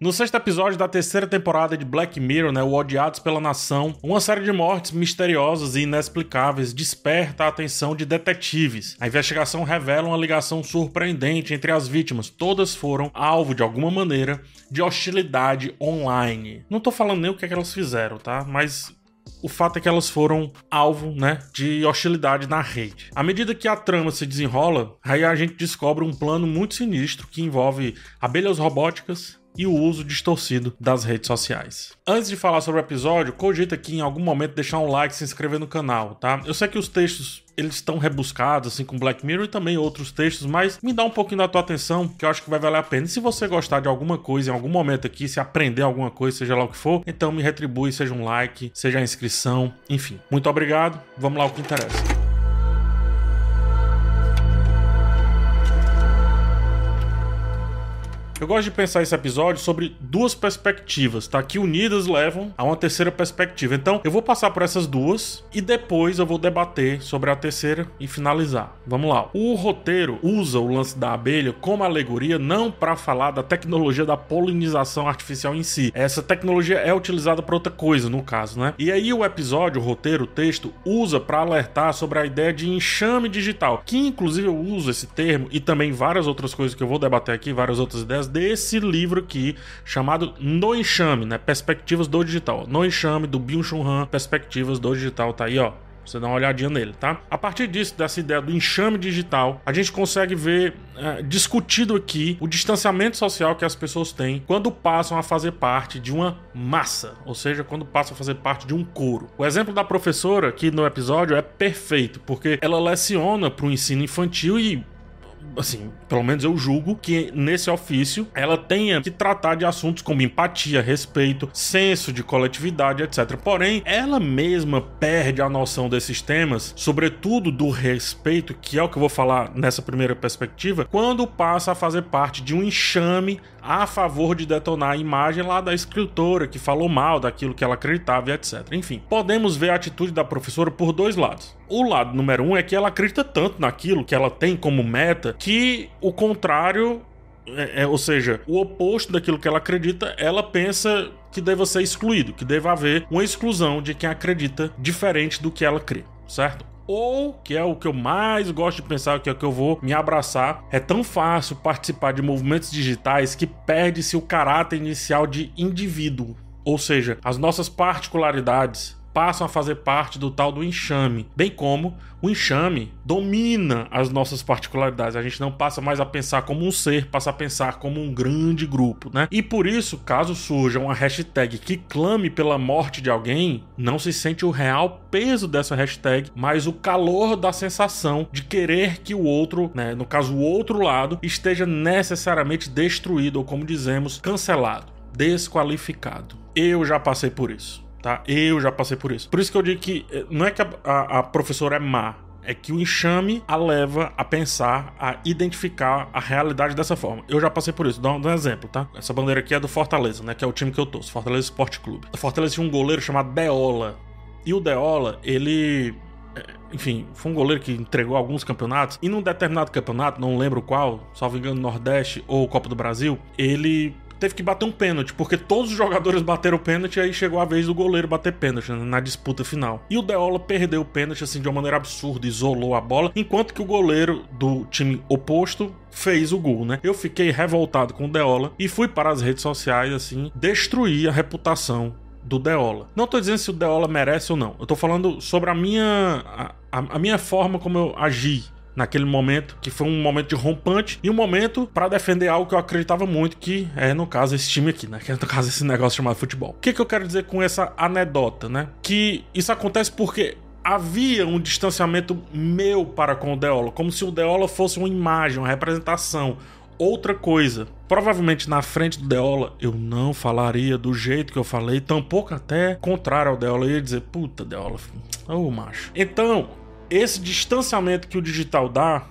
No sexto episódio da terceira temporada de Black Mirror, né, o Odiados pela Nação, uma série de mortes misteriosas e inexplicáveis desperta a atenção de detetives. A investigação revela uma ligação surpreendente entre as vítimas. Todas foram alvo, de alguma maneira, de hostilidade online. Não tô falando nem o que, é que elas fizeram, tá? Mas o fato é que elas foram alvo, né, de hostilidade na rede. À medida que a trama se desenrola, aí a gente descobre um plano muito sinistro que envolve abelhas robóticas, e o uso distorcido das redes sociais. Antes de falar sobre o episódio, cogita aqui em algum momento deixar um like e se inscrever no canal, tá? Eu sei que os textos eles estão rebuscados, assim, com Black Mirror e também outros textos, mas me dá um pouquinho da tua atenção, que eu acho que vai valer a pena. E se você gostar de alguma coisa em algum momento aqui, se aprender alguma coisa, seja lá o que for, então me retribui, seja um like, seja a inscrição, enfim. Muito obrigado, vamos lá o que interessa. Eu gosto de pensar esse episódio sobre duas perspectivas, tá? Que unidas levam a uma terceira perspectiva. Então, eu vou passar por essas duas e depois eu vou debater sobre a terceira e finalizar. Vamos lá. O roteiro usa o lance da abelha como alegoria não para falar da tecnologia da polinização artificial em si. Essa tecnologia é utilizada para outra coisa, no caso, né? E aí o episódio, o roteiro, o texto usa para alertar sobre a ideia de enxame digital, que inclusive eu uso esse termo e também várias outras coisas que eu vou debater aqui, várias outras ideias desse livro aqui, chamado No Enxame, né? Perspectivas do Digital. No Enxame, do Byung-Chul Han, Perspectivas do Digital, tá aí, ó você dá uma olhadinha nele, tá? A partir disso, dessa ideia do enxame digital, a gente consegue ver é, discutido aqui o distanciamento social que as pessoas têm quando passam a fazer parte de uma massa, ou seja, quando passam a fazer parte de um coro. O exemplo da professora aqui no episódio é perfeito, porque ela leciona para o ensino infantil e assim, pelo menos eu julgo que nesse ofício ela tenha que tratar de assuntos como empatia, respeito, senso de coletividade, etc. Porém, ela mesma perde a noção desses temas, sobretudo do respeito, que é o que eu vou falar nessa primeira perspectiva, quando passa a fazer parte de um enxame a favor de detonar a imagem lá da escritora que falou mal daquilo que ela acreditava etc. Enfim, podemos ver a atitude da professora por dois lados. O lado número um é que ela acredita tanto naquilo que ela tem como meta que o contrário é, é, ou seja, o oposto daquilo que ela acredita, ela pensa que deva ser excluído, que deva haver uma exclusão de quem acredita diferente do que ela crê, certo? Ou, que é o que eu mais gosto de pensar, que é o que eu vou me abraçar, é tão fácil participar de movimentos digitais que perde-se o caráter inicial de indivíduo. Ou seja, as nossas particularidades, passam a fazer parte do tal do enxame, bem como o enxame domina as nossas particularidades. A gente não passa mais a pensar como um ser, passa a pensar como um grande grupo, né? E por isso, caso surja uma hashtag que clame pela morte de alguém, não se sente o real peso dessa hashtag, mas o calor da sensação de querer que o outro, né, no caso o outro lado, esteja necessariamente destruído ou como dizemos, cancelado, desqualificado. Eu já passei por isso tá? Eu já passei por isso. Por isso que eu digo que eh, não é que a, a, a professora é má, é que o enxame a leva a pensar, a identificar a realidade dessa forma. Eu já passei por isso. Dá um, um, exemplo, tá? Essa bandeira aqui é do Fortaleza, né? Que é o time que eu torço, Fortaleza Esporte Clube. Fortaleza tinha um goleiro chamado Deola. E o Deola, ele. Eh, enfim, foi um goleiro que entregou alguns campeonatos. E num determinado campeonato, não lembro qual, salvo engano, Nordeste ou Copa do Brasil, ele teve que bater um pênalti, porque todos os jogadores bateram pênalti e aí chegou a vez do goleiro bater pênalti né, na disputa final. E o Deola perdeu o pênalti assim de uma maneira absurda, isolou a bola, enquanto que o goleiro do time oposto fez o gol, né? Eu fiquei revoltado com o Deola e fui para as redes sociais assim destruir a reputação do Deola. Não tô dizendo se o Deola merece ou não. Eu tô falando sobre a minha a, a minha forma como eu agi naquele momento, que foi um momento de rompante e um momento para defender algo que eu acreditava muito, que é, no caso, esse time aqui, né? Que é, no caso, esse negócio chamado futebol. O que, que eu quero dizer com essa anedota, né? Que isso acontece porque havia um distanciamento meu para com o Deola, como se o Deola fosse uma imagem, uma representação, outra coisa. Provavelmente na frente do Deola eu não falaria do jeito que eu falei, tampouco até contrário ao Deola. Eu ia dizer, puta, Deola, ô oh, macho. Então, esse distanciamento que o digital dá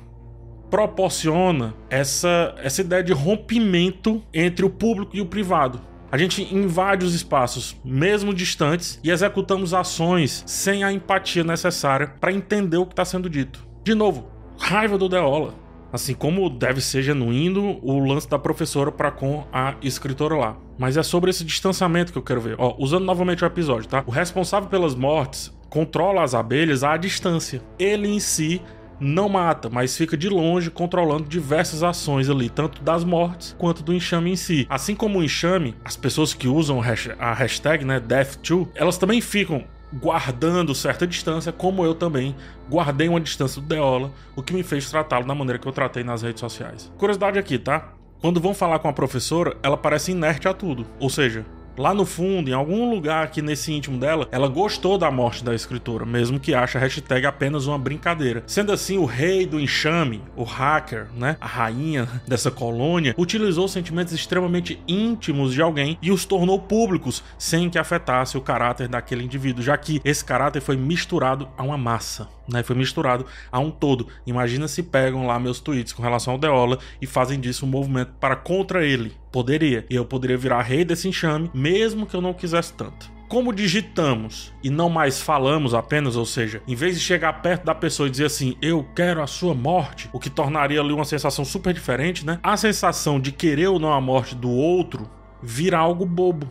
proporciona essa, essa ideia de rompimento entre o público e o privado. A gente invade os espaços, mesmo distantes, e executamos ações sem a empatia necessária para entender o que está sendo dito. De novo, raiva do Deola. Assim como deve ser genuíno o lance da professora para com a escritora lá. Mas é sobre esse distanciamento que eu quero ver. Ó, usando novamente o episódio, tá? O responsável pelas mortes controla as abelhas à distância. Ele em si não mata, mas fica de longe controlando diversas ações ali, tanto das mortes quanto do enxame em si. Assim como o enxame, as pessoas que usam a hashtag, né, Death2, elas também ficam guardando certa distância, como eu também guardei uma distância do Deola, o que me fez tratá-lo da maneira que eu tratei nas redes sociais. Curiosidade aqui, tá? Quando vão falar com a professora, ela parece inerte a tudo. Ou seja, lá no fundo, em algum lugar aqui nesse íntimo dela, ela gostou da morte da escritora, mesmo que ache a hashtag apenas uma brincadeira. Sendo assim, o rei do enxame, o hacker, né, a rainha dessa colônia, utilizou sentimentos extremamente íntimos de alguém e os tornou públicos sem que afetasse o caráter daquele indivíduo, já que esse caráter foi misturado a uma massa né? Foi misturado a um todo. Imagina se pegam lá meus tweets com relação ao Deola e fazem disso um movimento para contra ele. Poderia. E eu poderia virar rei desse enxame, mesmo que eu não quisesse tanto. Como digitamos e não mais falamos apenas, ou seja, em vez de chegar perto da pessoa e dizer assim, eu quero a sua morte, o que tornaria ali uma sensação super diferente, né? A sensação de querer ou não a morte do outro vira algo bobo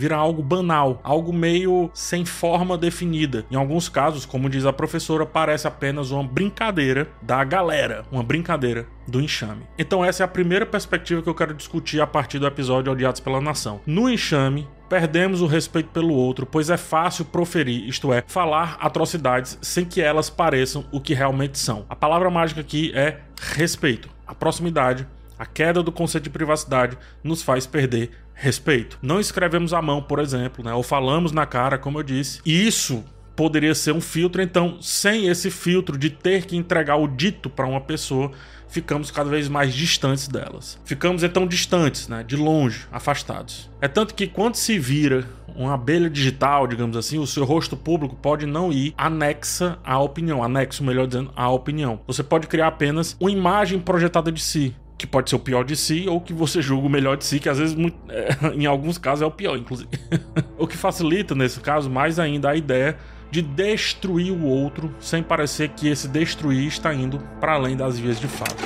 vira algo banal, algo meio sem forma definida. Em alguns casos, como diz a professora, parece apenas uma brincadeira da galera, uma brincadeira do enxame. Então essa é a primeira perspectiva que eu quero discutir a partir do episódio Odiados pela Nação. No enxame, perdemos o respeito pelo outro, pois é fácil proferir, isto é, falar atrocidades sem que elas pareçam o que realmente são. A palavra mágica aqui é respeito. A proximidade a queda do conceito de privacidade nos faz perder respeito. Não escrevemos à mão, por exemplo, né? ou falamos na cara, como eu disse. E isso poderia ser um filtro, então, sem esse filtro de ter que entregar o dito para uma pessoa, ficamos cada vez mais distantes delas. Ficamos então distantes, né, de longe, afastados. É tanto que quando se vira uma abelha digital, digamos assim, o seu rosto público pode não ir anexa à opinião, anexo, melhor dizendo, à opinião. Você pode criar apenas uma imagem projetada de si que pode ser o pior de si ou que você julga o melhor de si, que às vezes, é, em alguns casos, é o pior, inclusive. o que facilita, nesse caso, mais ainda a ideia de destruir o outro sem parecer que esse destruir está indo para além das vias de fato.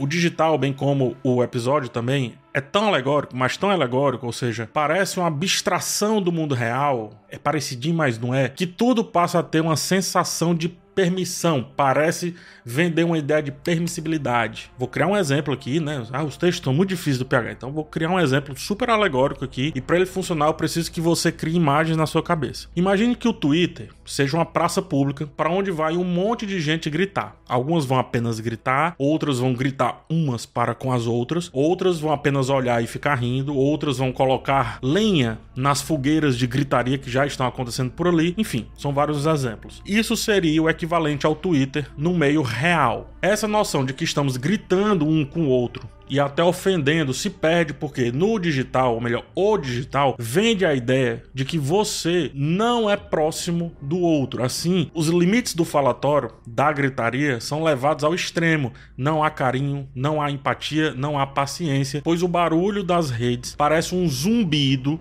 O digital, bem como o episódio também, é tão alegórico, mas tão alegórico, ou seja, parece uma abstração do mundo real, é parecidinho, mas não é, que tudo passa a ter uma sensação de permissão, parece vender uma ideia de permissibilidade. Vou criar um exemplo aqui, né? Ah, os textos estão muito difíceis do PH, então vou criar um exemplo super alegórico aqui e para ele funcionar eu preciso que você crie imagens na sua cabeça. Imagine que o Twitter seja uma praça pública para onde vai um monte de gente gritar. Algumas vão apenas gritar, outras vão gritar umas para com as outras, outras vão apenas olhar e ficar rindo, outras vão colocar lenha nas fogueiras de gritaria que já estão acontecendo por ali. Enfim, são vários exemplos. Isso seria o equivalente equivalente ao Twitter no meio real. Essa noção de que estamos gritando um com o outro e até ofendendo se perde porque no digital, ou melhor, o digital, vende a ideia de que você não é próximo do outro. Assim, os limites do falatório, da gritaria, são levados ao extremo. Não há carinho, não há empatia, não há paciência, pois o barulho das redes parece um zumbido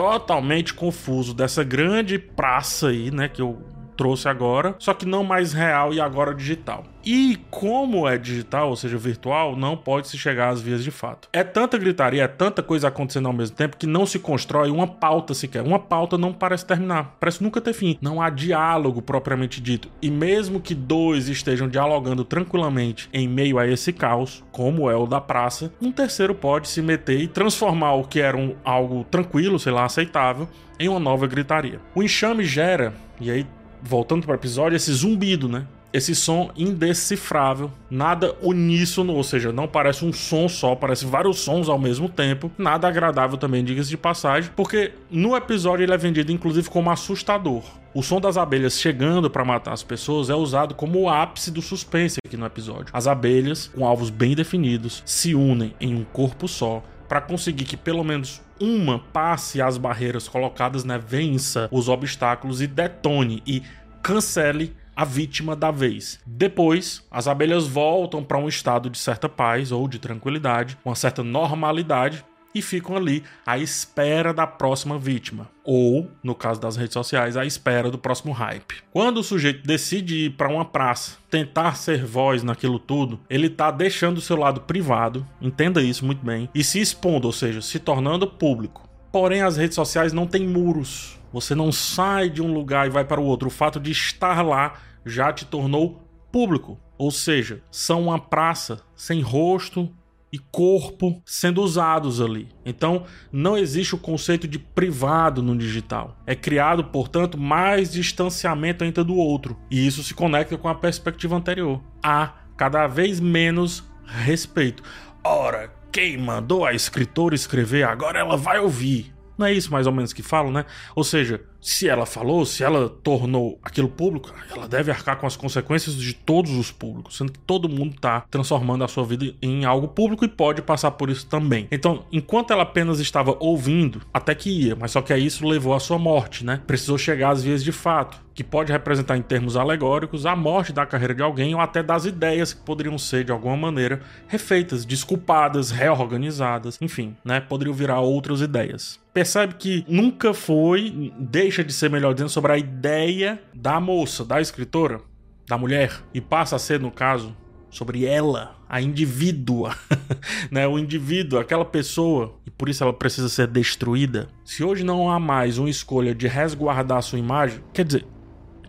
totalmente confuso dessa grande praça aí, né, que eu trouxe agora, só que não mais real e agora digital. E como é digital, ou seja, virtual, não pode se chegar às vias de fato. É tanta gritaria, é tanta coisa acontecendo ao mesmo tempo que não se constrói uma pauta sequer. Uma pauta não parece terminar, parece nunca ter fim. Não há diálogo propriamente dito. E mesmo que dois estejam dialogando tranquilamente em meio a esse caos, como é o da praça, um terceiro pode se meter e transformar o que era um, algo tranquilo, sei lá, aceitável, em uma nova gritaria. O enxame gera, e aí voltando para o episódio, esse zumbido, né? Esse som indecifrável, nada uníssono, ou seja, não parece um som só, parece vários sons ao mesmo tempo. Nada agradável também, diga-se de passagem, porque no episódio ele é vendido inclusive como assustador. O som das abelhas chegando para matar as pessoas é usado como o ápice do suspense aqui no episódio. As abelhas, com alvos bem definidos, se unem em um corpo só para conseguir que pelo menos uma passe as barreiras colocadas, né, vença os obstáculos e detone e cancele a vítima da vez. Depois, as abelhas voltam para um estado de certa paz ou de tranquilidade, uma certa normalidade, e ficam ali à espera da próxima vítima. Ou, no caso das redes sociais, à espera do próximo hype. Quando o sujeito decide ir para uma praça, tentar ser voz naquilo tudo, ele está deixando o seu lado privado, entenda isso muito bem, e se expondo, ou seja, se tornando público. Porém, as redes sociais não têm muros. Você não sai de um lugar e vai para o outro. O fato de estar lá já te tornou público. Ou seja, são uma praça sem rosto, e corpo sendo usados ali. Então, não existe o conceito de privado no digital. É criado, portanto, mais distanciamento ainda do outro. E isso se conecta com a perspectiva anterior. Há cada vez menos respeito. Ora, quem mandou a escritora escrever agora ela vai ouvir. Não é isso mais ou menos que falam, né? Ou seja, se ela falou, se ela tornou aquilo público, ela deve arcar com as consequências de todos os públicos, sendo que todo mundo está transformando a sua vida em algo público e pode passar por isso também. Então, enquanto ela apenas estava ouvindo, até que ia, mas só que aí isso levou à sua morte, né? Precisou chegar às vias de fato, que pode representar em termos alegóricos a morte da carreira de alguém ou até das ideias que poderiam ser de alguma maneira refeitas, desculpadas, reorganizadas, enfim, né? Poderiam virar outras ideias. Percebe que nunca foi, desde deixa de ser, melhor dizendo, sobre a ideia da moça, da escritora, da mulher, e passa a ser, no caso, sobre ela, a indivídua, né? O indivíduo, aquela pessoa, e por isso ela precisa ser destruída. Se hoje não há mais uma escolha de resguardar sua imagem, quer dizer,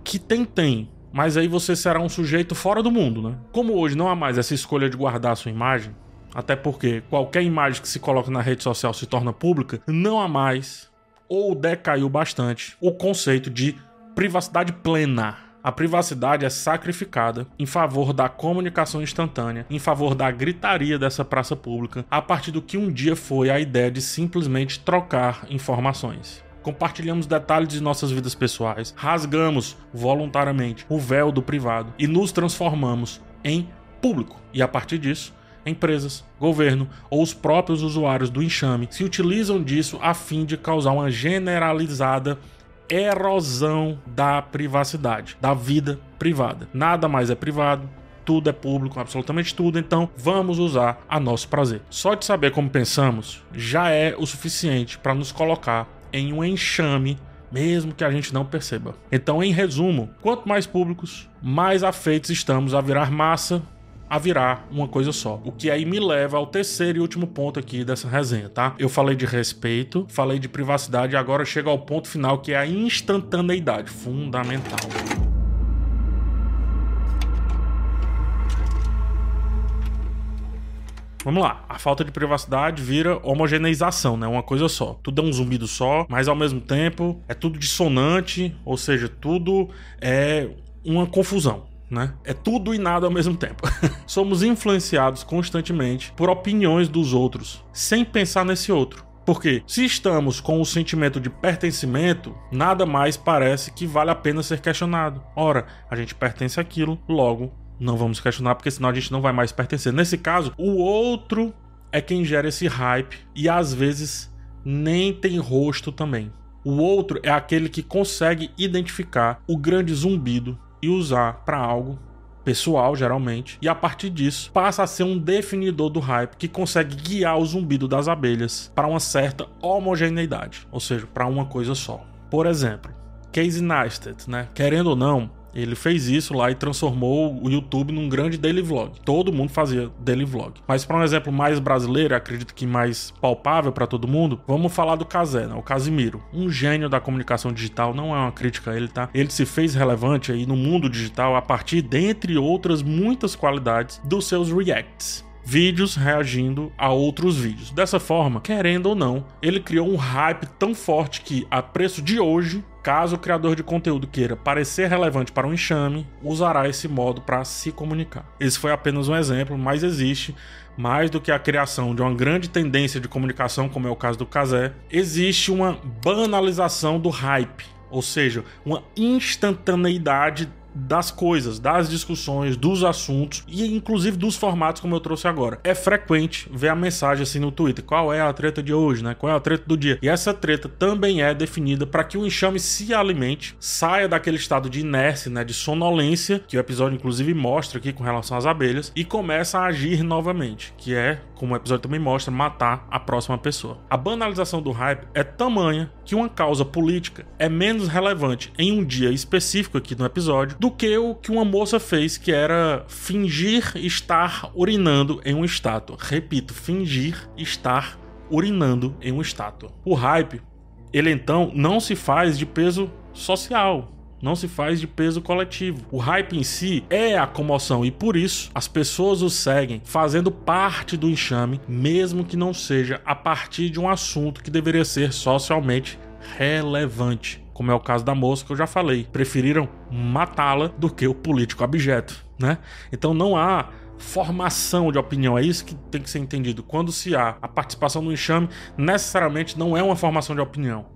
que tem, tem, mas aí você será um sujeito fora do mundo, né? Como hoje não há mais essa escolha de guardar sua imagem, até porque qualquer imagem que se coloca na rede social se torna pública, não há mais ou decaiu bastante o conceito de privacidade plena. A privacidade é sacrificada em favor da comunicação instantânea, em favor da gritaria dessa praça pública, a partir do que um dia foi a ideia de simplesmente trocar informações. Compartilhamos detalhes de nossas vidas pessoais, rasgamos voluntariamente o véu do privado e nos transformamos em público. E a partir disso, empresas, governo ou os próprios usuários do enxame se utilizam disso a fim de causar uma generalizada erosão da privacidade, da vida privada. Nada mais é privado, tudo é público, absolutamente tudo, então vamos usar a nosso prazer. Só de saber como pensamos já é o suficiente para nos colocar em um enxame mesmo que a gente não perceba. Então, em resumo, quanto mais públicos, mais afeitos estamos a virar massa a virar uma coisa só. O que aí me leva ao terceiro e último ponto aqui dessa resenha, tá? Eu falei de respeito, falei de privacidade agora chega ao ponto final que é a instantaneidade, fundamental. Vamos lá, a falta de privacidade vira homogeneização, né? Uma coisa só. Tudo é um zumbido só, mas ao mesmo tempo é tudo dissonante, ou seja, tudo é uma confusão né? É tudo e nada ao mesmo tempo. Somos influenciados constantemente por opiniões dos outros, sem pensar nesse outro. Porque se estamos com o sentimento de pertencimento, nada mais parece que vale a pena ser questionado. Ora, a gente pertence àquilo, logo não vamos questionar, porque senão a gente não vai mais pertencer. Nesse caso, o outro é quem gera esse hype e às vezes nem tem rosto também. O outro é aquele que consegue identificar o grande zumbido e usar para algo pessoal, geralmente, e a partir disso passa a ser um definidor do hype que consegue guiar o zumbido das abelhas para uma certa homogeneidade, ou seja, para uma coisa só. Por exemplo, Casey Neistat, né? Querendo ou não, ele fez isso lá e transformou o YouTube num grande daily vlog. Todo mundo fazia daily vlog. Mas para um exemplo mais brasileiro, acredito que mais palpável para todo mundo, vamos falar do Casé, né? o Casimiro. Um gênio da comunicação digital, não é uma crítica a ele, tá? Ele se fez relevante aí no mundo digital a partir, dentre outras muitas qualidades, dos seus reacts vídeos reagindo a outros vídeos. Dessa forma, querendo ou não, ele criou um hype tão forte que, a preço de hoje, caso o criador de conteúdo queira parecer relevante para um enxame, usará esse modo para se comunicar. Esse foi apenas um exemplo, mas existe mais do que a criação de uma grande tendência de comunicação, como é o caso do Kazé, existe uma banalização do hype, ou seja, uma instantaneidade das coisas, das discussões, dos assuntos e inclusive dos formatos como eu trouxe agora. É frequente ver a mensagem assim no Twitter, qual é a treta de hoje, né? Qual é a treta do dia? E essa treta também é definida para que o enxame se alimente, saia daquele estado de inércia, né, de sonolência, que o episódio inclusive mostra aqui com relação às abelhas e começa a agir novamente, que é como o episódio também mostra, matar a próxima pessoa. A banalização do hype é tamanha que uma causa política é menos relevante em um dia específico aqui no episódio do que o que uma moça fez, que era fingir estar urinando em uma estátua. Repito, fingir estar urinando em uma estátua. O hype, ele então não se faz de peso social, não se faz de peso coletivo. O hype em si é a comoção e por isso as pessoas o seguem, fazendo parte do enxame, mesmo que não seja a partir de um assunto que deveria ser socialmente relevante. Como é o caso da moça que eu já falei, preferiram matá-la do que o político abjeto, né? Então não há formação de opinião. É isso que tem que ser entendido. Quando se há a participação no enxame, necessariamente não é uma formação de opinião.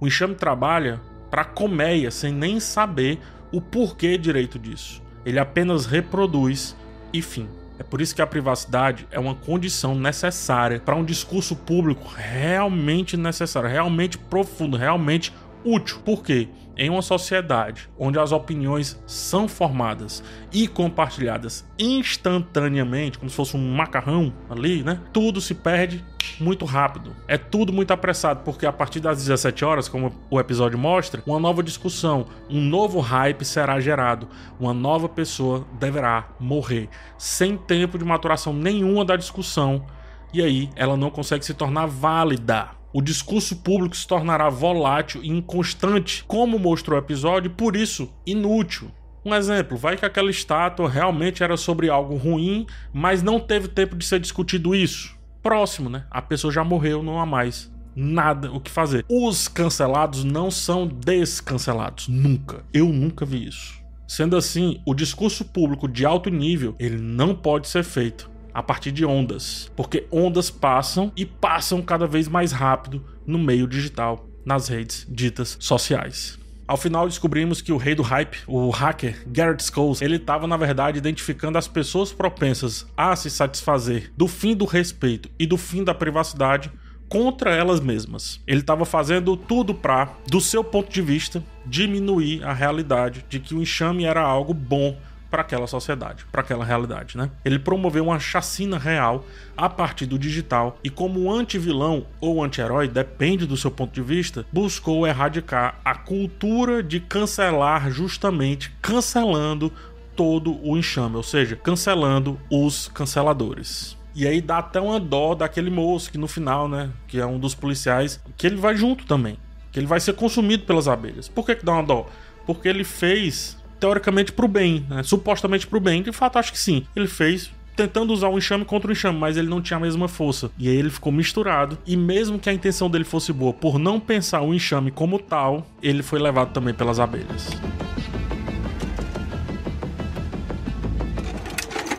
O enxame trabalha para colmeia sem nem saber o porquê direito disso. Ele apenas reproduz e fim. É por isso que a privacidade é uma condição necessária para um discurso público realmente necessário, realmente profundo, realmente útil. Por quê? Em uma sociedade onde as opiniões são formadas e compartilhadas instantaneamente, como se fosse um macarrão ali, né? Tudo se perde muito rápido. É tudo muito apressado, porque a partir das 17 horas, como o episódio mostra, uma nova discussão, um novo hype será gerado. Uma nova pessoa deverá morrer, sem tempo de maturação nenhuma da discussão. E aí ela não consegue se tornar válida o discurso público se tornará volátil e inconstante, como mostrou o episódio, e por isso inútil. Um exemplo, vai que aquela estátua realmente era sobre algo ruim, mas não teve tempo de ser discutido isso. Próximo, né? A pessoa já morreu, não há mais nada o que fazer. Os cancelados não são descancelados, nunca. Eu nunca vi isso. Sendo assim, o discurso público de alto nível, ele não pode ser feito a partir de ondas, porque ondas passam e passam cada vez mais rápido no meio digital, nas redes ditas sociais. Ao final descobrimos que o rei do hype, o hacker Garrett Scholes, ele estava na verdade identificando as pessoas propensas a se satisfazer do fim do respeito e do fim da privacidade contra elas mesmas. Ele estava fazendo tudo para, do seu ponto de vista, diminuir a realidade de que o enxame era algo bom para aquela sociedade, para aquela realidade, né? Ele promoveu uma chacina real a partir do digital e como anti-vilão ou anti-herói, depende do seu ponto de vista, buscou erradicar a cultura de cancelar justamente cancelando todo o enxame, ou seja, cancelando os canceladores. E aí dá até uma dó daquele moço que no final, né, que é um dos policiais, que ele vai junto também, que ele vai ser consumido pelas abelhas. Por que que dá uma dó? Porque ele fez teoricamente pro bem, né? supostamente pro bem. De fato, acho que sim. Ele fez tentando usar o enxame contra o enxame, mas ele não tinha a mesma força. E aí ele ficou misturado. E mesmo que a intenção dele fosse boa, por não pensar o enxame como tal, ele foi levado também pelas abelhas.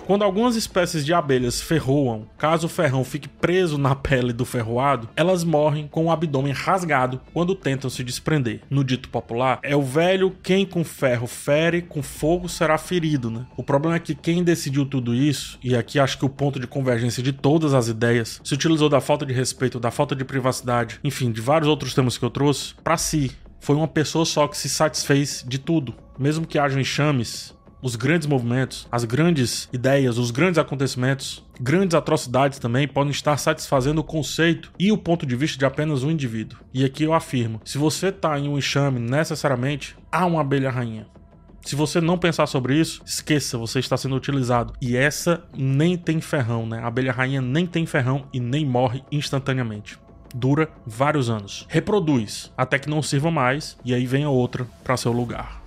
Quando algumas espécies de abelhas ferroam, caso o ferrão fique preso na pele do ferroado, elas morrem com o abdômen rasgado quando tentam se desprender. No dito popular, é o velho quem com ferro fere, com fogo será ferido, né? O problema é que quem decidiu tudo isso, e aqui acho que o ponto de convergência de todas as ideias, se utilizou da falta de respeito, da falta de privacidade, enfim, de vários outros temas que eu trouxe, para si. Foi uma pessoa só que se satisfez de tudo. Mesmo que hajam enxames, os grandes movimentos, as grandes ideias, os grandes acontecimentos, grandes atrocidades também podem estar satisfazendo o conceito e o ponto de vista de apenas um indivíduo. E aqui eu afirmo: se você está em um enxame, necessariamente há uma abelha rainha. Se você não pensar sobre isso, esqueça, você está sendo utilizado. E essa nem tem ferrão, né? A abelha rainha nem tem ferrão e nem morre instantaneamente. Dura vários anos. Reproduz até que não sirva mais e aí vem a outra para seu lugar.